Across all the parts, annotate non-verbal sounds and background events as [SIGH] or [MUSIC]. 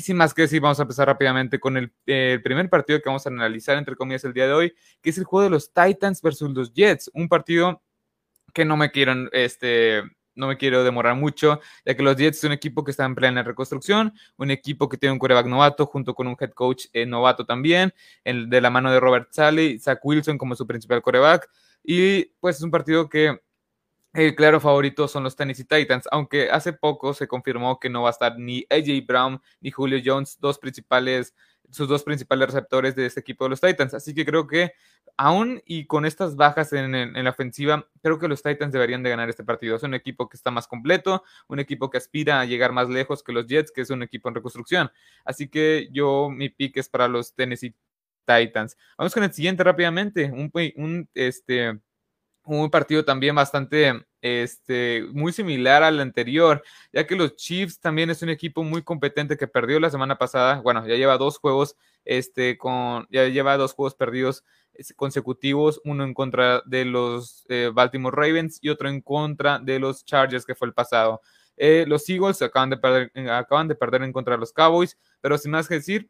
Y sin más que decir, vamos a empezar rápidamente con el, el, primer partido que vamos a analizar, entre comillas, el día de hoy, que es el juego de los Titans versus los Jets. Un partido que no me quiero, este, no me quiero demorar mucho, ya que los Jets es un equipo que está en plena reconstrucción, un equipo que tiene un quarterback novato junto con un head coach eh, novato también, el de la mano de Robert Sally, Zach Wilson como su principal quarterback. Y pues es un partido que el claro favorito son los Tennessee Titans, aunque hace poco se confirmó que no va a estar ni AJ Brown ni Julio Jones, dos principales, sus dos principales receptores de este equipo de los Titans. Así que creo que aún y con estas bajas en, la ofensiva, creo que los Titans deberían de ganar este partido. Es un equipo que está más completo, un equipo que aspira a llegar más lejos que los Jets, que es un equipo en reconstrucción. Así que yo, mi pick es para los Tennessee Titans. Vamos con el siguiente rápidamente, un, un este un partido también bastante, este, muy similar al anterior, ya que los Chiefs también es un equipo muy competente que perdió la semana pasada, bueno, ya lleva dos juegos, este, con, ya lleva dos juegos perdidos consecutivos, uno en contra de los eh, Baltimore Ravens y otro en contra de los Chargers, que fue el pasado. Eh, los Eagles acaban de, perder, eh, acaban de perder en contra de los Cowboys, pero sin más que decir,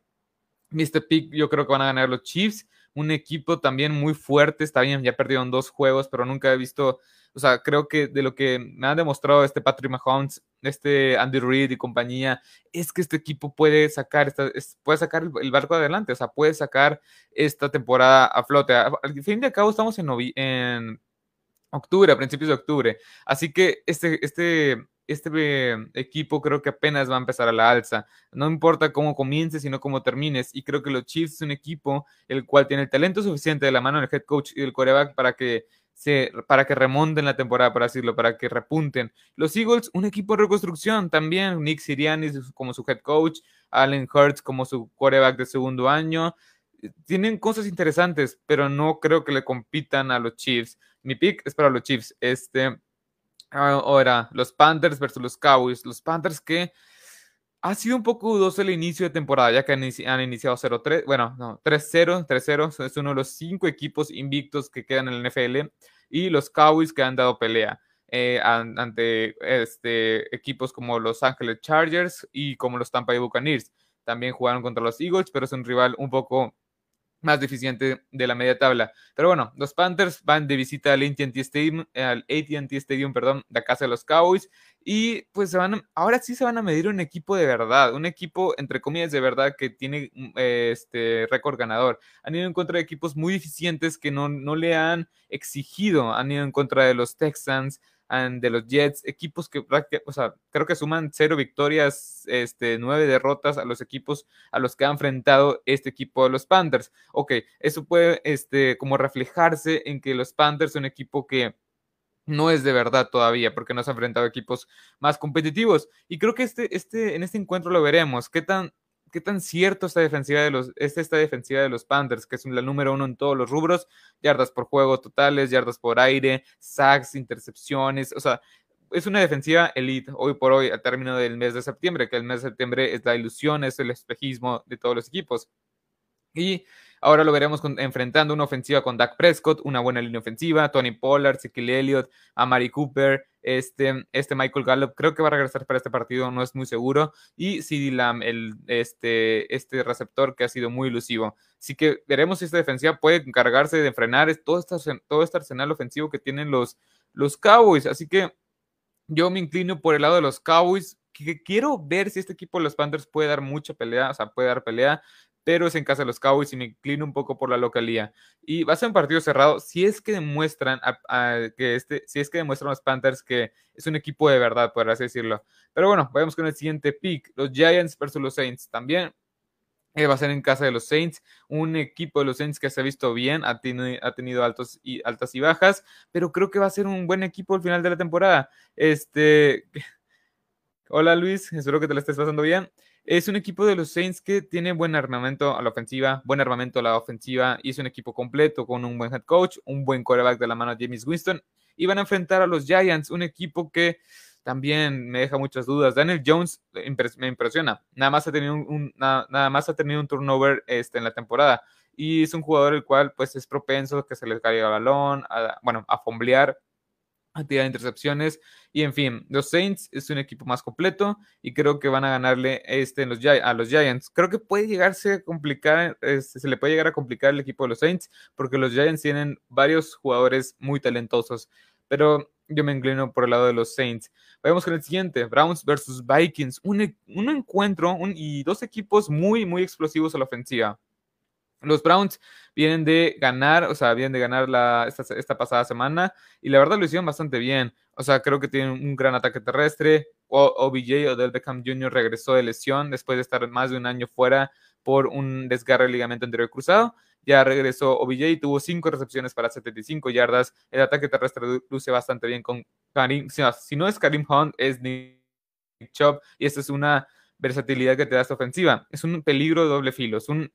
Mr. Pick, yo creo que van a ganar los Chiefs un equipo también muy fuerte, está bien, ya perdieron dos juegos, pero nunca he visto, o sea, creo que de lo que me han demostrado este Patrick Mahomes, este Andy Reid y compañía, es que este equipo puede sacar, esta, puede sacar el, barco adelante, o sea, puede sacar esta temporada a flote. Al fin de cabo estamos en, en octubre, a principios de octubre, así que este, este este equipo creo que apenas va a empezar a la alza. No importa cómo comiences, sino cómo termines. Y creo que los Chiefs es un equipo el cual tiene el talento suficiente de la mano del head coach y del coreback para que se, para que remonten la temporada, por decirlo, para que repunten. Los Eagles, un equipo de reconstrucción también. Nick Sirianni como su head coach, Allen Hurts como su coreback de segundo año. Tienen cosas interesantes, pero no creo que le compitan a los Chiefs. Mi pick es para los Chiefs. Este, Ahora, los Panthers versus los Cowboys. Los Panthers que ha sido un poco dudoso el inicio de temporada, ya que han, iniciado 0-3, bueno, no, 3-0, 3-0, es uno de los cinco equipos invictos que quedan en el NFL, y los Cowboys que han dado pelea eh, ante este, equipos como los Angeles Chargers y como los Tampa Bay Buccaneers. También jugaron contra los Eagles, pero es un rival un poco más deficiente de la media tabla. Pero bueno, los Panthers van de visita al AT&T Stadium, al AT&T Stadium, perdón, la casa de los Cowboys y pues se van ahora sí se van a medir un equipo de verdad, un equipo entre comillas de verdad que tiene mm, este récord ganador. Han ido en contra de equipos muy eficientes que no, no le han exigido, han ido en contra de los Texans, de los Jets, equipos que, o sea, creo que suman cero victorias, este, nueve derrotas a los equipos a los que ha enfrentado este equipo de los Panthers. Ok, eso puede, este, como reflejarse en que los Panthers son un equipo que no es de verdad todavía, porque no se ha enfrentado a equipos más competitivos. Y creo que este, este, en este encuentro lo veremos, qué tan qué tan cierto esta defensiva de los, es esta defensiva de los Panthers, que es la número uno en todos los rubros, yardas por juego totales, yardas por aire, sacks, intercepciones, o sea, es una defensiva elite hoy por hoy al término del mes de septiembre, que el mes de septiembre es la ilusión, es el espejismo de todos los equipos. Y ahora lo veremos enfrentando una ofensiva con Dak Prescott, una buena línea ofensiva, Tony Pollard, Ezekiel Elliott, Amari Cooper, este, este Michael Gallup creo que va a regresar para este partido, no es muy seguro. Y CD Lamb, el, este, este receptor que ha sido muy ilusivo. Así que veremos si esta defensiva puede encargarse de frenar todo este, todo este arsenal ofensivo que tienen los, los Cowboys. Así que yo me inclino por el lado de los Cowboys. Que quiero ver si este equipo de los Panthers puede dar mucha pelea, o sea, puede dar pelea pero es en casa de los Cowboys y me inclino un poco por la localía. Y va a ser un partido cerrado si es que demuestran que este, si es que demuestran los Panthers que es un equipo de verdad, por así decirlo. Pero bueno, vamos con el siguiente pick, los Giants versus los Saints. También eh, va a ser en casa de los Saints, un equipo de los Saints que se ha visto bien, ha, tenido, ha tenido altos y, altas y bajas, pero creo que va a ser un buen equipo al final de la temporada. Este, [LAUGHS] hola Luis, espero que te la estés pasando bien. Es un equipo de los Saints que tiene buen armamento a la ofensiva, buen armamento a la ofensiva y es un equipo completo con un buen head coach, un buen quarterback de la mano de James Winston y van a enfrentar a los Giants, un equipo que también me deja muchas dudas. Daniel Jones me impresiona, nada más ha tenido un, nada, más ha tenido un turnover este, en la temporada y es un jugador el cual pues es propenso a que se le caiga el balón, bueno, a fomblear cantidad de intercepciones. Y en fin, los Saints es un equipo más completo y creo que van a ganarle este, a los Giants. Creo que puede llegarse a complicar, este, se le puede llegar a complicar el equipo de los Saints porque los Giants tienen varios jugadores muy talentosos. Pero yo me inclino por el lado de los Saints. Vamos con el siguiente, Browns versus Vikings. Un, encuentro y dos equipos muy, muy explosivos a la ofensiva. Los Browns vienen de ganar, o sea, vienen de ganar la, esta, pasada semana y la verdad lo hicieron bastante bien. O sea, creo que tienen un gran ataque terrestre. O, OBJ o Del Beckham Jr. regresó de lesión después de estar más de un año fuera por un desgarre de ligamento anterior cruzado. Ya regresó OBJ tuvo cinco recepciones para 75 yardas. El ataque terrestre luce bastante bien con Karim. Si no es Karim Hunt, es Nick Chubb. Y esta es una versatilidad que te da esta ofensiva. Es un peligro de doble filo. Es un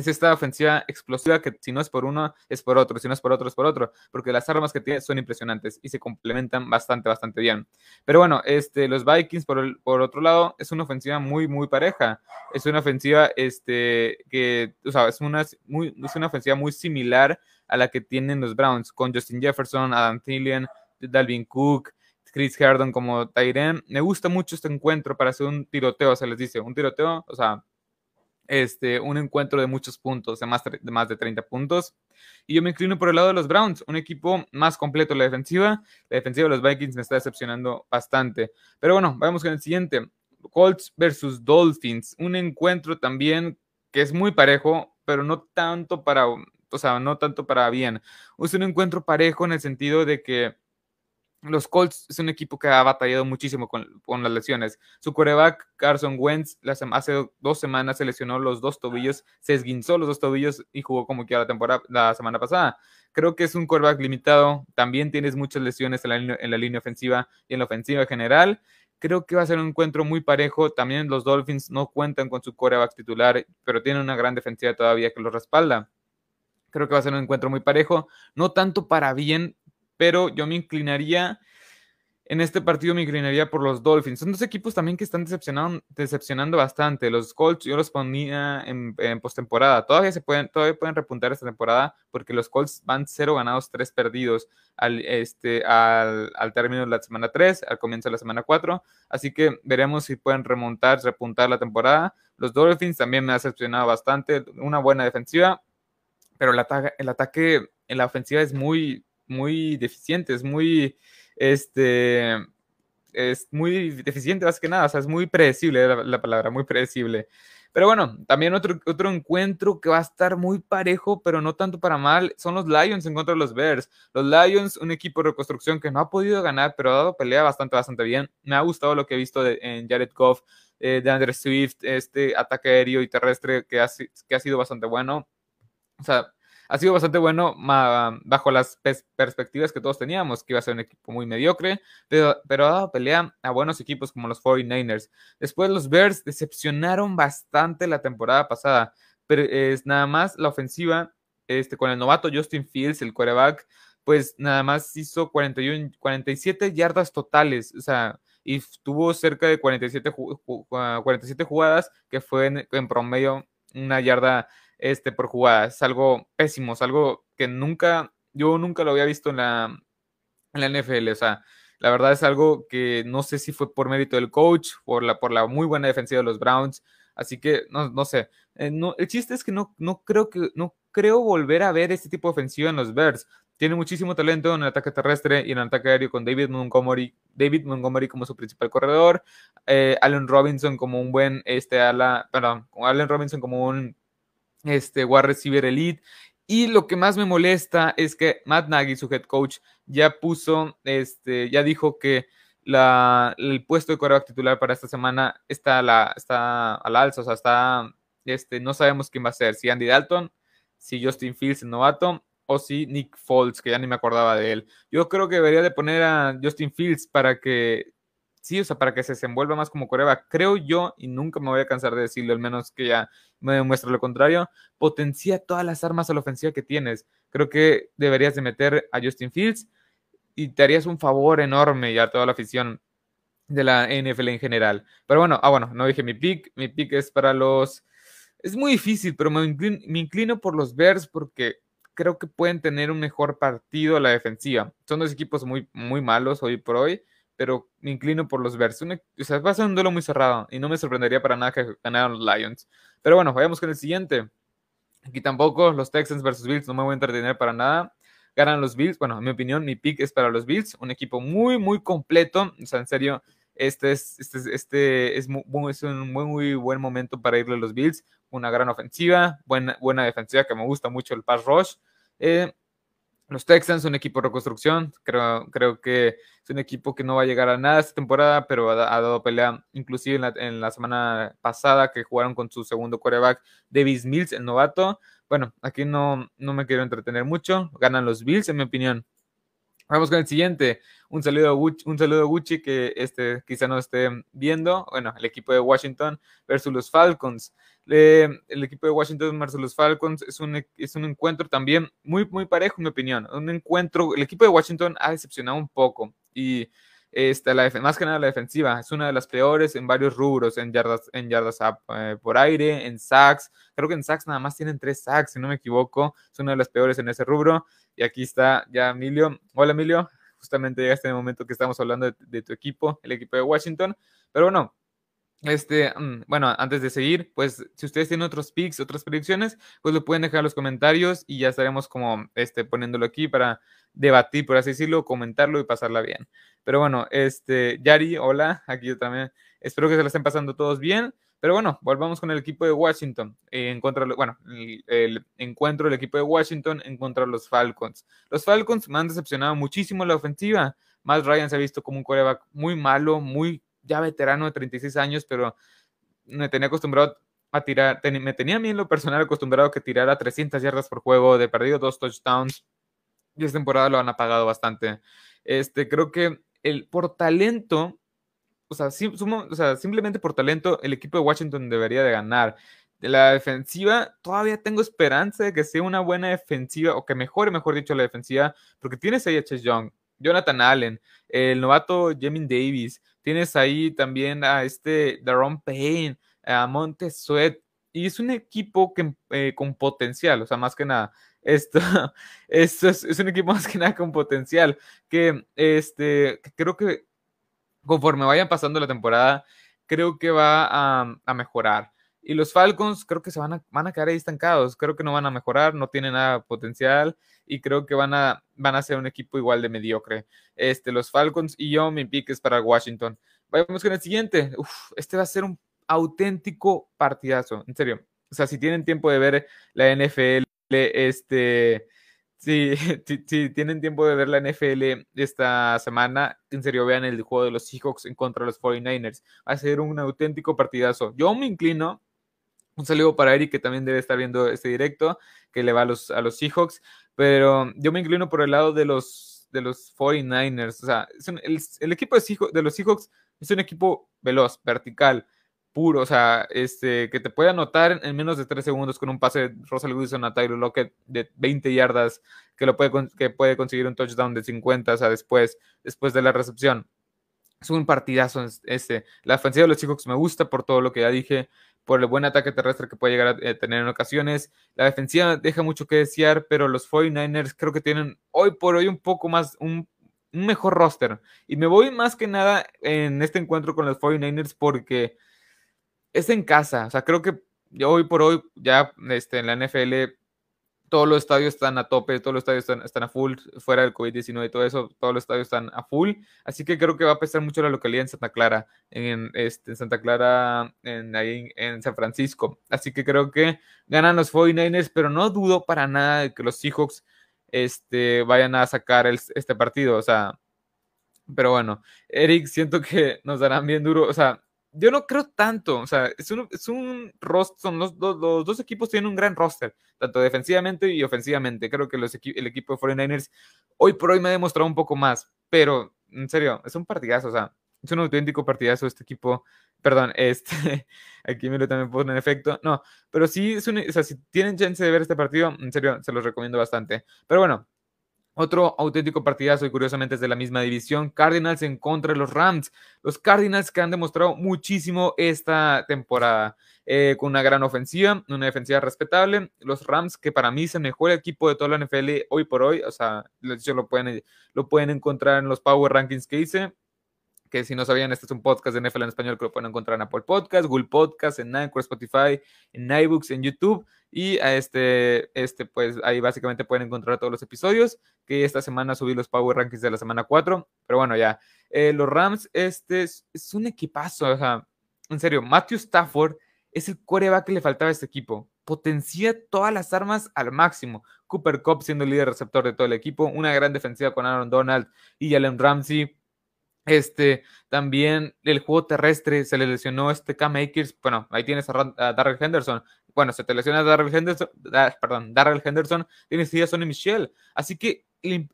es esta ofensiva explosiva que si no es por uno, es por otro, si no es por otro, es por otro, porque las armas que tiene son impresionantes y se complementan bastante, bastante bien. Pero bueno, este, los Vikings, por, por otro lado, es una ofensiva muy, muy pareja. Es una ofensiva este, que, o sea, es una, muy, es una ofensiva muy similar a la que tienen los Browns, con Justin Jefferson, Adam Thielen, Dalvin Cook, Chris Hardon como Tyren. Me gusta mucho este encuentro para hacer un tiroteo, se les dice, un tiroteo, o sea, este, un encuentro de muchos puntos, de más, de más de 30 puntos. Y yo me inclino por el lado de los Browns, un equipo más completo en la defensiva. La defensiva de los Vikings me está decepcionando bastante. Pero bueno, vamos con el siguiente. Colts versus Dolphins, un encuentro también que es muy parejo, pero no tanto para, o sea, no tanto para bien. Es un encuentro parejo en el sentido de que los Colts es un equipo que ha batallado muchísimo con, las lesiones. Su coreback, Carson Wentz, hace dos semanas se lesionó los dos tobillos, se esguinzó los dos tobillos y jugó como que la temporada la semana pasada. Creo que es un coreback limitado. También tienes muchas lesiones en la, en la línea ofensiva y en la ofensiva general. Creo que va a ser un encuentro muy parejo. También los Dolphins no cuentan con su coreback titular, pero tienen una gran defensiva todavía que los respalda. Creo que va a ser un encuentro muy parejo. No tanto para bien, pero yo me inclinaría, en este partido me inclinaría por los Dolphins. Son dos equipos también que están decepcionando, decepcionando bastante. Los Colts yo los ponía en, postemporada. Todavía se pueden, todavía pueden repuntar esta temporada porque los Colts van cero ganados, tres perdidos al, este, al, al término de la semana 3, al comienzo de la semana 4. Así que veremos si pueden remontar, repuntar la temporada. Los Dolphins también me ha decepcionado bastante. Una buena defensiva, pero el, ataque, el ataque en la ofensiva es muy, muy deficiente, es muy, este, es muy deficiente más que nada, o sea, es muy predecible la, palabra, muy predecible. Pero bueno, también otro, otro encuentro que va a estar muy parejo, pero no tanto para mal, son los Lions en contra de los Bears. Los Lions, un equipo de reconstrucción que no ha podido ganar, pero ha dado pelea bastante, bastante bien. Me ha gustado lo que he visto en Jared Goff, eh, de Andrew Swift, este ataque aéreo y terrestre que ha, que ha sido bastante bueno. O sea, ha sido bastante bueno bajo las perspectivas que todos teníamos, que iba a ser un equipo muy mediocre, pero, ha dado pelea a buenos equipos como los 49ers. Después los Bears decepcionaron bastante la temporada pasada, pero es nada más la ofensiva este, con el novato Justin Fields, el quarterback, pues nada más hizo 41, 47 yardas totales, o sea, y tuvo cerca de 47, 47 jugadas, que fue en, en promedio una yarda este, por jugada. Es algo pésimo, es algo que nunca, yo nunca lo había visto en la, en la NFL. O sea, la verdad es algo que no sé si fue por mérito del coach, por la, por la muy buena defensiva de los Browns. Así que no, no sé. Eh, no, el chiste es que no, no creo que no creo volver a ver este tipo de ofensiva en los Bears. Tiene muchísimo talento en el ataque terrestre y en el ataque aéreo con David Montgomery, David Montgomery como su principal corredor, eh, Allen Robinson como un buen este ala, perdón, Allen Robinson como un este wide receiver elite. Y lo que más me molesta es que Matt Nagy, su head coach, ya puso, este, ya dijo que la, el puesto de quarterback titular para esta semana está a la, está al alza, o sea, está, este, no sabemos quién va a ser, si Andy Dalton, si Justin Fields, el novato, o si Nick Foles, que ya ni me acordaba de él. Yo creo que debería de poner a Justin Fields para que sí, o sea, para que se desenvuelva más como Coreba, creo yo, y nunca me voy a cansar de decirlo, al menos que ya me demuestre lo contrario, potencia todas las armas a la ofensiva que tienes. Creo que deberías de meter a Justin Fields y te harías un favor enorme ya a toda la afición de la NFL en general. Pero bueno, ah, bueno, no dije mi pick, mi pick es para los... Es muy difícil, pero me inclino, me inclino por los Bears porque creo que pueden tener un mejor partido a la defensiva. Son dos equipos muy, muy malos hoy por hoy, pero me inclino por los Bears. o sea, va a ser un duelo muy cerrado y no me sorprendería para nada que ganaran los Lions. Pero bueno, vayamos con el siguiente. Aquí tampoco, los Texans versus Bills, no me voy a entretener para nada. Ganan los Bills. Bueno, en mi opinión, mi pick es para los Bills. Un equipo muy, muy completo. O sea, en serio, este es, este, este es, es un muy, muy buen momento para irle a los Bills. Una gran ofensiva, buena, buena defensiva que me gusta mucho el pass rush. Eh, los Texans, un equipo de reconstrucción, creo, creo que es un equipo que no va a llegar a nada esta temporada, pero ha, dado pelea inclusive en la, semana pasada que jugaron con su segundo quarterback, Davis Mills, el novato. Bueno, aquí no, no me quiero entretener mucho, ganan los Bills en mi opinión. Vamos con el siguiente. Un saludo a Gucci, un saludo Gucci que este, quizá no esté viendo. Bueno, el equipo de Washington versus los Falcons. El equipo de Washington versus los Falcons es un, es un encuentro también muy, muy parejo, en mi opinión. Un encuentro, el equipo de Washington ha decepcionado un poco y esta, la, más que nada la defensiva es una de las peores en varios rubros, en yardas, en yardas eh, por aire, en sacks. Creo que en sacks nada más tienen tres sacks, si no me equivoco. Es una de las peores en ese rubro. Y aquí está ya Emilio. Hola Emilio, justamente llegaste en el momento que estamos hablando de, tu equipo, el equipo de Washington. Pero bueno, este, mm, bueno, antes de seguir, pues si ustedes tienen otros picks, otras predicciones, pues lo pueden dejar en los comentarios y ya estaremos como este, poniéndolo aquí para debatir, por así decirlo, comentarlo y pasarla bien. Pero bueno, este, Yari, hola, aquí yo también. Espero que se la estén pasando todos bien. Pero bueno, volvamos con el equipo de Washington. Eh, en contra, bueno, el, encuentro del equipo de Washington en contra de los Falcons. Los Falcons me han decepcionado muchísimo la ofensiva. Más Ryan se ha visto como un coreback muy malo, muy ya veterano de 36 años, pero me tenía acostumbrado a tirar, me tenía a mí en lo personal acostumbrado a que tirara 300 yardas por juego, de perdido dos touchdowns. Y esta temporada lo han apagado bastante. Este, creo que el, por talento o sea, simplemente por talento, el equipo de Washington debería de ganar. De la defensiva, todavía tengo esperanza de que sea una buena defensiva, o que mejore, mejor dicho, la defensiva, porque tienes ahí a Chase Young, Jonathan Allen, el novato Jamin Davis, tienes ahí también a este Daron Payne, a Montez Sweat, y es un equipo que, eh, con potencial, o sea, más que nada. Esto, [LAUGHS] esto es, un equipo [LAUGHS] más que nada con potencial, que, este, creo que conforme vayan pasando la temporada, creo que va a, mejorar. Y los Falcons creo que se van a, van a quedar ahí estancados, creo que no van a mejorar, no tienen nada potencial y creo que van a, van a ser un equipo igual de mediocre. Este, los Falcons y yo, mi pick es para Washington. Vamos con el siguiente. este va a ser un auténtico partidazo, en serio. O sea, si tienen tiempo de ver la NFL, este, Sí, [LAUGHS] si, tienen tiempo de ver la NFL esta semana, en serio vean el juego de los Seahawks en contra de los 49ers. Va a ser un auténtico partidazo. Yo me inclino, un saludo para Eric que también debe estar viendo este directo, que le va a los, a los Seahawks, pero yo me inclino por el lado de los, de los 49ers. O sea, el, equipo de, los Seahawks es un equipo veloz, vertical puro, o sea, este, que te puede anotar en menos de 3 segundos con un pase de Russell Wilson a Tyler Lockett de 20 yardas, que, lo puede, que puede conseguir un touchdown de 50, o sea, después, después de la recepción. Es un partidazo este. La ofensiva de los Seahawks me gusta por todo lo que ya dije, por el buen ataque terrestre que puede llegar a eh, tener en ocasiones. La defensiva deja mucho que desear, pero los 49ers creo que tienen hoy por hoy un poco más, un, mejor roster. Y me voy más que nada en este encuentro con los 49ers porque es en casa. O sea, creo que hoy por hoy ya este, en la NFL todos los estadios están a tope, todos los estadios están, a full, fuera del COVID-19 y todo eso, todos los estadios están a full. Así que creo que va a pesar mucho la localidad en Santa Clara, en, este, Santa Clara, en San Francisco. Así que creo que ganan los 49ers, pero no dudo para nada de que los Seahawks este, vayan a sacar este partido. O sea, pero bueno, Eric, siento que nos darán bien duro. O sea, yo no creo tanto, o sea, es un, es un roster, son los, dos equipos tienen un gran roster, tanto defensivamente y ofensivamente. Creo que los el equipo de 49ers hoy por hoy me ha demostrado un poco más, pero en serio, es un partidazo, o sea, es un auténtico partidazo este equipo. Perdón, este, [LAUGHS] aquí me lo también pone en efecto. No, pero sí, es un, o sea, si tienen chance de ver este partido, en serio, se los recomiendo bastante. Pero bueno, Otro auténtico partidazo y curiosamente es de la misma división, Cardinals en contra de los Rams. Los Cardinals que han demostrado muchísimo esta temporada eh, con una gran ofensiva, una defensiva respetable. Los Rams que para mí es el mejor equipo de toda la NFL hoy por hoy, o sea, lo pueden, lo pueden encontrar en los Power Rankings que hice que si no sabían, este es un podcast de NFL en español que lo pueden encontrar en Apple Podcast, Google Podcast, en Anchor, Spotify, en iBooks, en YouTube. Y a este, este, pues ahí básicamente pueden encontrar todos los episodios, que esta semana subí los Power Rankings de la semana 4. Pero bueno, ya. Eh, los Rams, este es, un equipazo, o sea, en serio, Matthew Stafford es el coreback que le faltaba a este equipo. Potencia todas las armas al máximo. Cooper Cup siendo el líder receptor de todo el equipo. Una gran defensiva con Aaron Donald y Allen Ramsey este, también el juego terrestre se le lesionó este Cam Akers. Bueno, ahí tienes a, Darrell Henderson. Bueno, se te lesiona a Darrell Henderson, perdón, Darrell Henderson, tienes a Sonny Michelle. Así que el,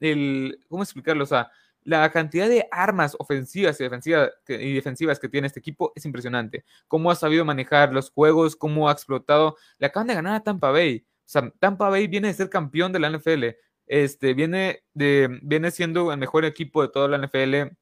el, ¿cómo explicarlo? O sea, la cantidad de armas ofensivas y defensivas, que, y defensivas que tiene este equipo es impresionante. Cómo ha sabido manejar los juegos, cómo ha explotado. Le acaban de ganar a Tampa Bay. O sea, Tampa Bay viene de ser campeón de la NFL. Este, viene, de, viene siendo el mejor equipo de toda la NFL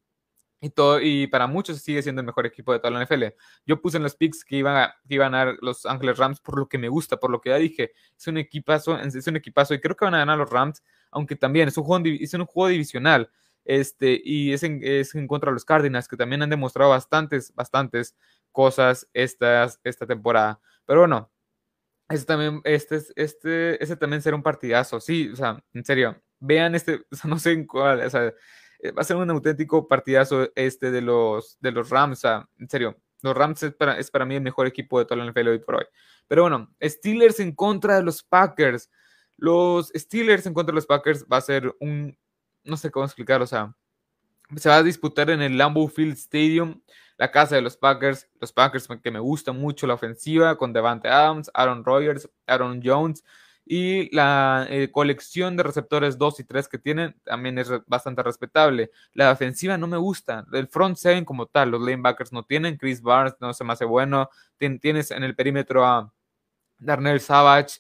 y, todo, y para muchos sigue siendo el mejor equipo de toda la NFL. Yo puse en los picks que iban a, que iban a ganar los Ángeles Rams por lo que me gusta, por lo que ya dije. Es un equipazo, es un equipazo y creo que van a ganar los Rams, aunque también es un juego, un juego divisional. Este, y es en, es contra de los Cardinals, que también han demostrado bastantes, bastantes cosas esta temporada. Pero bueno, este también, este, este, este también será un partidazo, sí, o sea, en serio, vean este, [LAUGHS] o sea, no sé en cuál, o sea, eh, va a ser un auténtico partidazo este de los, de los Rams, o sea, en serio, los Rams es para, es para mí el mejor equipo de toda la NFL hoy por hoy. Pero bueno, Steelers en contra de los Packers. Los Steelers en contra de los Packers va a ser un, no sé cómo explicarlo, o sea, se va a disputar en el Lambeau Field Stadium la casa de los Packers, los Packers que me gusta mucho la ofensiva con Devante Adams, Aaron Rodgers, Aaron Jones y la eh, colección de receptores 2 y 3 que tienen también es bastante respetable. La ofensiva no me gusta, el front seven como tal, los lanebackers no tienen, Chris Barnes no se me hace bueno, tienes en el perímetro a Darnell Savage,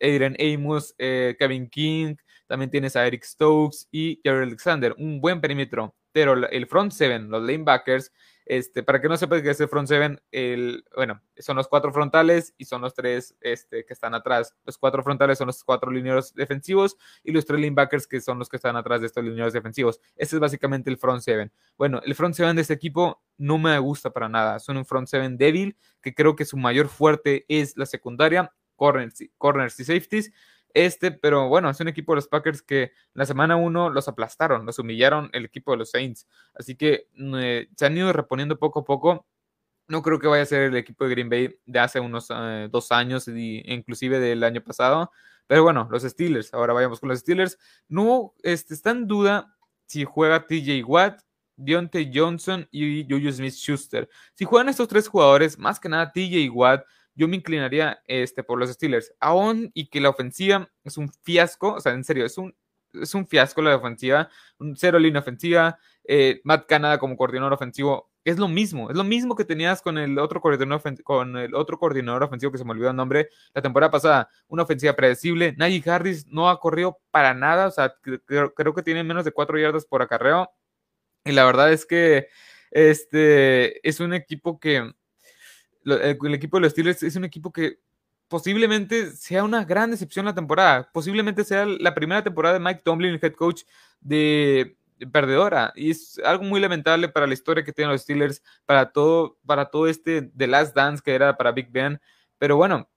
Adrian Amos, eh, Kevin King, también tienes a Eric Stokes y Jerry Alexander, un buen perímetro, pero el front seven, los lanebackers, este, para que no sepa que es el front seven, el, bueno, son los cuatro frontales y son los tres este, que están atrás. Los cuatro frontales son los cuatro lineos defensivos y los tres linebackers que son los que están atrás de estos lineos defensivos. Ese es básicamente el front seven. Bueno, el front seven de este equipo no me gusta para nada. Son un front seven débil que creo que su mayor fuerte es la secundaria, corners, corners y safeties este, pero bueno, es un equipo de los Packers que la semana 1 los aplastaron, los humillaron el equipo de los Saints. Así que eh, se han ido reponiendo poco a poco. No creo que vaya a ser el equipo de Green Bay de hace unos eh, dos años, y, inclusive del año pasado. Pero bueno, los Steelers, ahora vayamos con los Steelers. No este, está en duda si juega TJ Watt, Deontay Johnson y Juju Smith Schuster. Si juegan estos tres jugadores, más que nada TJ Watt yo me inclinaría este, por los Steelers. Aún y que la ofensiva es un fiasco, o sea, en serio, es un, es un fiasco la ofensiva, un cero línea ofensiva, eh, Matt Canada como coordinador ofensivo, es lo mismo, es lo mismo que tenías con el otro coordinador, con el otro coordinador ofensivo que se me olvidó el nombre la temporada pasada, una ofensiva predecible, Najee Harris no ha corrido para nada, o sea, creo, creo que tiene menos de cuatro yardas por acarreo, y la verdad es que este es un equipo que el, equipo de los Steelers es un equipo que posiblemente sea una gran decepción la temporada. Posiblemente sea la primera temporada de Mike Tomlin, el head coach de, perdedora. Y es algo muy lamentable para la historia que tienen los Steelers, para todo, para todo este The Last Dance que era para Big Ben. Pero bueno,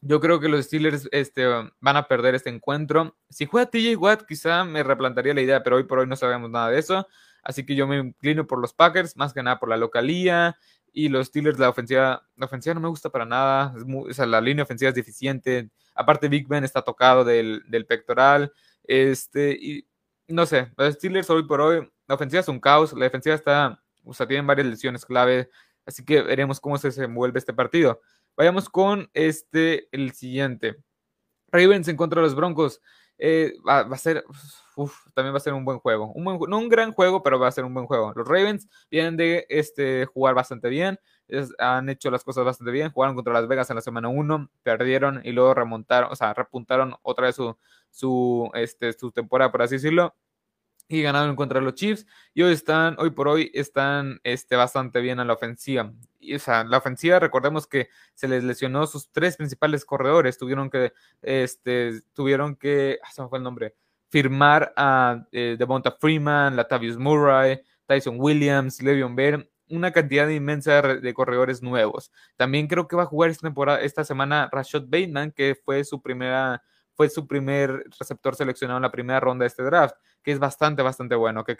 yo creo que los Steelers este, van a perder este encuentro. Si juega TJ Watt, quizá me replantaría la idea, pero hoy por hoy no sabemos nada de eso. Así que yo me inclino por los Packers, más que nada por la localía. Y los Steelers, la ofensiva, la ofensiva no me gusta para nada. sea, la línea ofensiva es deficiente. Aparte, Big Ben está tocado del, pectoral. Este, y no sé, los Steelers hoy por hoy, la ofensiva es un caos. La defensiva está, o sea, tienen varias lesiones clave. Así que veremos cómo se desenvuelve este partido. Vayamos con este, el siguiente. Ravens en contra de los Broncos. Eh, va, a ser, también va a ser un buen juego. Un no un gran juego, pero va a ser un buen juego. Los Ravens vienen de este, jugar bastante bien. han hecho las cosas bastante bien. Jugaron contra Las Vegas en la semana 1, perdieron y luego remontaron, o sea, repuntaron otra vez su, su, este, su temporada, por así decirlo y ganaron contra los Chiefs y hoy están, hoy por hoy están este, bastante bien a la ofensiva. Y, o sea, la ofensiva, recordemos que se les lesionó sus tres principales corredores, tuvieron que, este, tuvieron que, ah, se me fue el nombre, firmar a eh, Devonta Freeman, Latavius Murray, Tyson Williams, Le'Veon Bell, una cantidad inmensa de, corredores nuevos. También creo que va a jugar esta temporada, esta semana Rashad Bateman, que fue su primera fue su primer receptor seleccionado en la primera ronda de este draft, que es bastante, bastante bueno, que,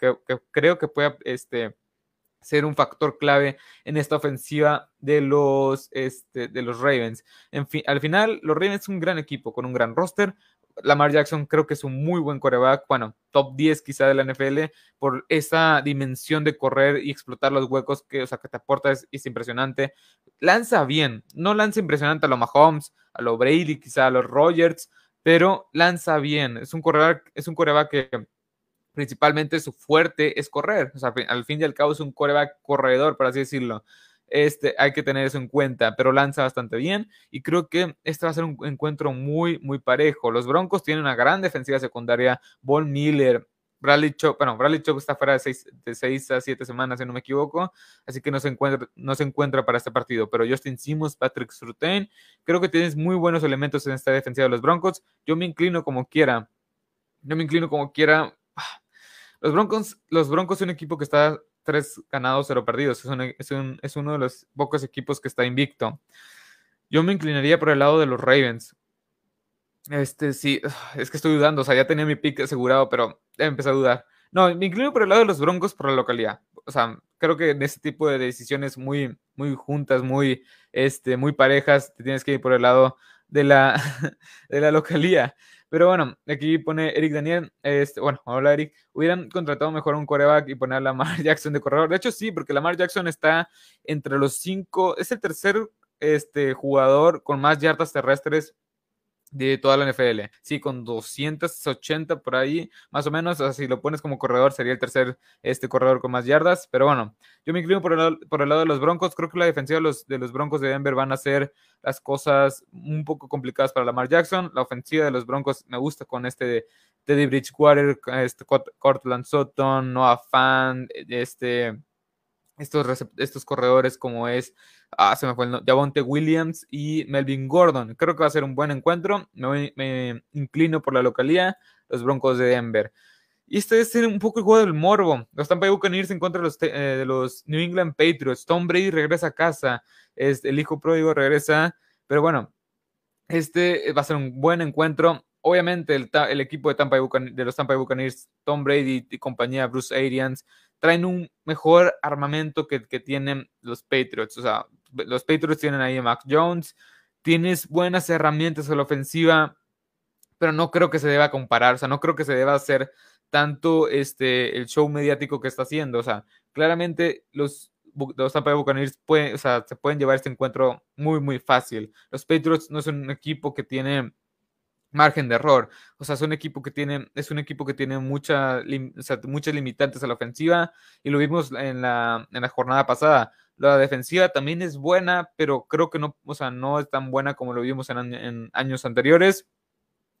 creo que puede este, ser un factor clave en esta ofensiva de los, este, de los Ravens. En fin, al final, los Ravens son un gran equipo con un gran roster. Lamar Jackson creo que es un muy buen coreback, bueno, top 10 quizá de la NFL, por esa dimensión de correr y explotar los huecos que, o sea, que te aporta es, es impresionante. Lanza bien, no lanza impresionante a los Mahomes, a los Brady, quizá a los Rogers, pero lanza bien. Es un coreback, es un coreback que principalmente su fuerte es correr. O sea, al fin y al cabo es un coreback corredor, por así decirlo. Este, hay que tener eso en cuenta, pero lanza bastante bien y creo que este va a ser un encuentro muy, muy parejo. Los Broncos tienen una gran defensiva secundaria. Von Miller, Bradley Chop, bueno, Bradley Chop está fuera de seis, de a siete semanas, si no me equivoco, así que no se, encuentra, no se encuentra para este partido. Pero Justin Simmons, Patrick Surtain, creo que tienes muy buenos elementos en esta defensiva de los Broncos. Yo me inclino como quiera. Yo me inclino como quiera. [SIGHS] Los Broncos, los Broncos son un equipo que está tres ganados, cero perdidos. Es, es uno de los pocos equipos que está invicto. Yo me inclinaría por el lado de los Ravens. Este, sí, [SIGHS] es que estoy dudando, o sea, ya tenía mi pick asegurado, pero empecé a dudar. No, me inclino por el lado de los Broncos por la localidad. O sea, creo que en este tipo de decisiones muy, muy juntas, muy, este, muy parejas, te tienes que ir por el lado de la, [LAUGHS] de la localía. Pero bueno, aquí pone Eric Daniel, este, bueno, hola Eric, hubieran contratado mejor un coreback y poner a Lamar [LAUGHS] Jackson de corredor. De hecho, sí, porque Lamar Jackson está entre los cinco, es el tercer este, jugador con más yardas terrestres de toda la NFL. Sí, con 280 por ahí, más o menos. si lo pones como corredor, sería el tercer este, corredor con más yardas. Pero bueno, yo me inclino por el, por el lado de los Broncos. Creo que la defensiva de los, de los Broncos de Denver van a ser las cosas un poco complicadas para Lamar Jackson. La ofensiva de los Broncos me gusta con este Teddy Bridgewater, este Cortland Sutton, Noah Fan, este estos, estos corredores como es, ah, se me fue el Javonte Williams y Melvin Gordon. Creo que va a ser un buen encuentro. Me, inclino por la localidad, los Broncos de Denver. Y este es un poco el juego del morbo. Los Tampa Bay Buccaneers en contra de los, eh, de los New England Patriots. Tom Brady regresa a casa. Es, el hijo pródigo regresa. Pero bueno, este va a ser un buen encuentro. Obviamente el, el equipo de, Tampa de los Tampa Bay Buccaneers, Tom Brady y compañía, Bruce Arians, traen un mejor armamento que, que tienen los Patriots. O sea, los Patriots tienen ahí a Mac Jones, tienes buenas herramientas a la ofensiva, pero no creo que se deba comparar, o sea, no creo que se deba hacer tanto este, el show mediático que está haciendo. O sea, claramente los, los Tampa Bay Buccaneers pueden, o sea, se pueden llevar este encuentro muy, muy fácil. Los Patriots no son un equipo que tiene margen de error. O sea, es un equipo que tiene, es un equipo que tiene mucha, muchas limitantes a la ofensiva y lo vimos en la, en la jornada pasada. La defensiva también es buena, pero creo que no, o sea, no es tan buena como lo vimos en, años anteriores.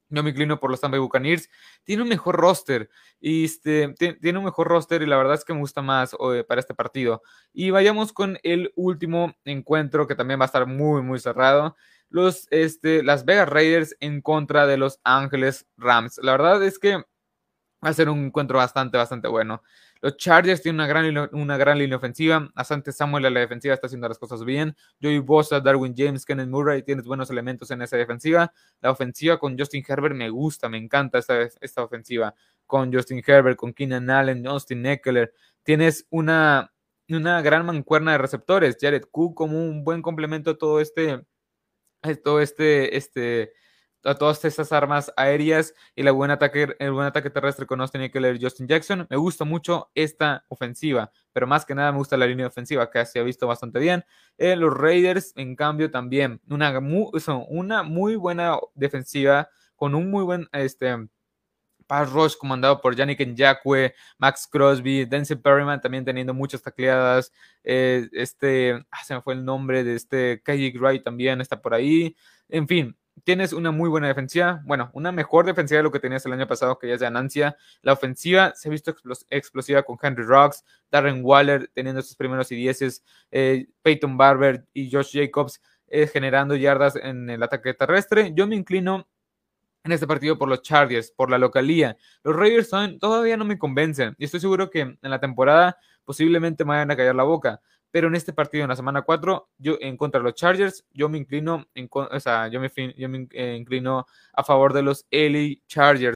Yo me inclino por los Tampa Bay Buccaneers. Tiene un mejor roster. Y este, tiene un mejor roster y la verdad es que me gusta más para este partido. Y vayamos con el último encuentro que también va a estar muy, muy cerrado los, este, las Vegas Raiders en contra de los Ángeles Rams. La verdad es que va a ser un encuentro bastante, bastante bueno. Los Chargers tienen una gran, una gran línea ofensiva. Asante Samuel a la defensiva está haciendo las cosas bien. Joey Bosa, Darwin James, Kenneth Murray, tienes buenos elementos en esa defensiva. La ofensiva con Justin Herbert me gusta, me encanta esta, esta ofensiva. Con Justin Herbert, con Keenan Allen, Austin Eckler. Tienes una, una gran mancuerna de receptores. Jared Cook como un buen complemento a todo este todo este, este, a todas estas armas aéreas y la buen ataque, el buen ataque terrestre con Austin Eckler y Justin Jackson. Me gusta mucho esta ofensiva, pero más que nada me gusta la línea ofensiva que se ha visto bastante bien. Eh, los Raiders, en cambio, también una muy, una muy buena defensiva con un muy buen este, pass rush comandado por Yannick Nyakwe, Max Crosby, Denzel Perryman también teniendo muchas tacleadas. Eh, este, ah, se me fue el nombre de este KJ Wright también está por ahí. En fin, tienes una muy buena defensiva, bueno, una mejor defensiva de lo que tenías el año pasado, que ya es de ganancia. La ofensiva se ha visto explosiva con Henry Rocks, Darren Waller teniendo sus primeros y dieces, eh, Peyton Barber y Josh Jacobs eh, generando yardas en el ataque terrestre. Yo me inclino en este partido por los Chargers, por la localía. Los Raiders todavía no me convencen y estoy seguro que en la temporada posiblemente me vayan a callar la boca. Pero en este partido, en la semana 4, yo en contra de los Chargers, yo me inclino, en, inclino a favor de los LA Chargers.